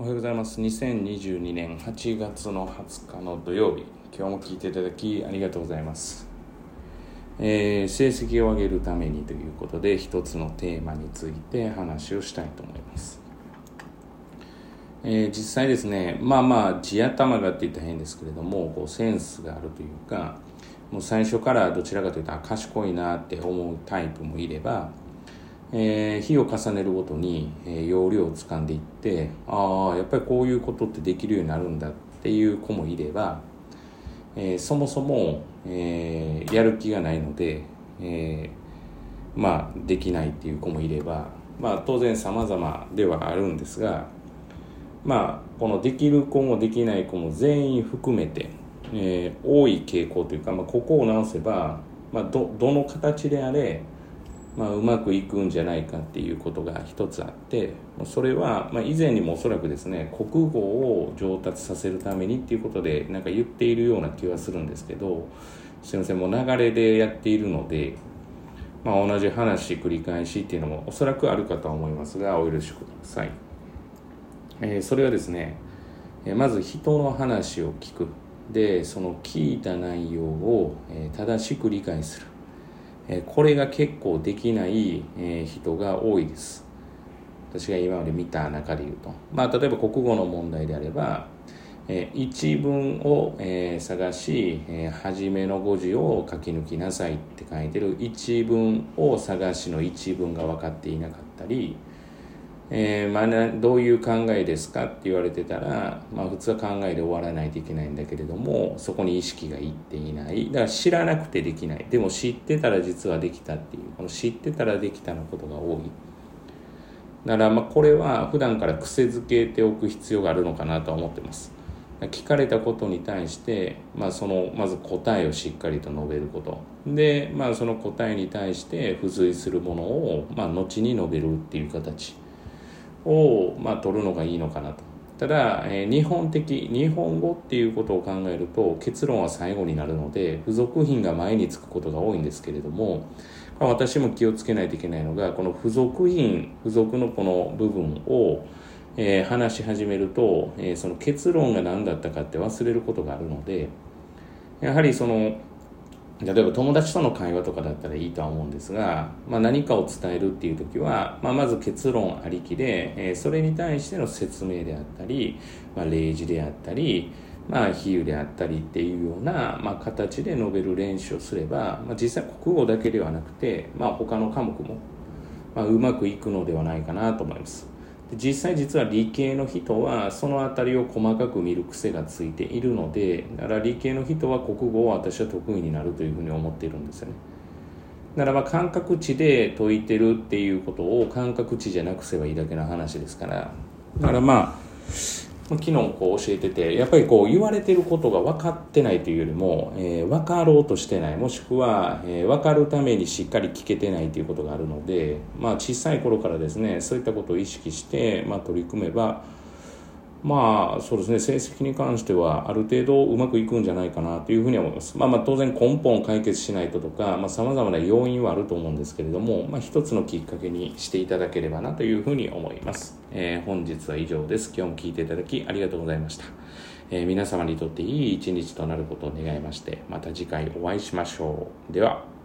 おはようございます。2022年8月の20日の土曜日。今日も聞いていただきありがとうございます、えー成績を上げるためにということで一つのテーマについて話をしたいと思います、えー実際ですねまあまあ地頭がって言ったら変ですけれどもこうセンスがあるというかもう最初からどちらかというと賢いなって思うタイプもいればえー日を重ねるごとに、えー要領をつかんでいってああやっぱりこういうことってできるようになるんだっていう子もいれば、えーそもそも、えーやる気がないので、えーまあできないっていう子もいれば、まあ、当然様々ではあるんですがまあこのできる子もできない子も全員含めて、えー多い傾向というか、まあ、ここを直せば、まあ、どどの形であれまあ、うまくいくんじゃないかっていうことが一つあってそれは、まあ、以前にもおそらくですね国語を上達させるためにっていうことでなんか言っているような気はするんですけどすいませんもう流れでやっているので、まあ、同じ話繰り返しっていうのもおそらくあるかとは思いますがお許しください、えーそれはですねえーまず人の話を聞く。でその聞いた内容を、えー正しく理解する。えこれが結構できない、え人が多いです。私が今まで見た中で言うと。まあ例えば国語の問題であれば、えー一文を、え探し、え初めの語字を書き抜きなさいって書いてる一文を探しの一文が分かっていなかったりえーまあどういう考えですかって言われてたら、まあ、普通は考えで終わらないといけないんだけれどもそこに意識がいっていない。だから知らなくてできない。でも知ってたら実はできたっていう。この知ってたらできたのことが多い。だからまあこれは普段から癖づけておく必要があるのかなとは思ってます。聞かれたことに対して、まあ、そのまず答えをしっかりと述べること。で、まあ、その答えに対して付随するものを、まあ、後に述べるっていう形。を、まあ、取るのがいいのかなと。ただ、えー日本的日本語っていうことを考えると結論は最後になるので付属品が前につくことが多いんですけれどもまあ私も気をつけないといけないのがこの付属品付属のこの部分を、えー話し始めると、えーその結論が何だったかって忘れることがあるのでやはりその例えば友達との会話とかだったらいいとは思うんですが、まあ、何かを伝えるっていう時は、まあ、まず結論ありきで、えーそれに対しての説明であったり、まあ、例示であったり、まあ、比喩であったりっていうような、まあ、形で述べる練習をすれば、まあ、実際国語だけではなくて、まあ、他の科目も、まあ、うまくいくのではないかなと思います。で実際実は理系の人はその辺りを細かく見る癖がついているのでだから理系の人は国語を私は得意になるというふうに思っているんですよね。ならば感覚値で解いてるっていうことを感覚値じゃなくせばいいだけの話ですから。だからまあ昨日こう教えててやっぱりこう言われてることが分かってないというよりも、えー分かろうとしてない。もしくは、えー分かるためにしっかり聞けてないということがあるので、まあ、小さい頃からですねそういったことを意識して、まあ、取り組めばまあそうですね成績に関してはある程度うまくいくんじゃないかなというふうに思います。まあまあ当然根本を解決しないととかさまざ、まな要因はあると思うんですけれども、まあ、一つのきっかけにしていただければなというふうに思います、えー本日は以上です。今日も聞いていただきありがとうございました、えー皆様にとっていい一日となることを願いましてまた次回お会いしましょう。では。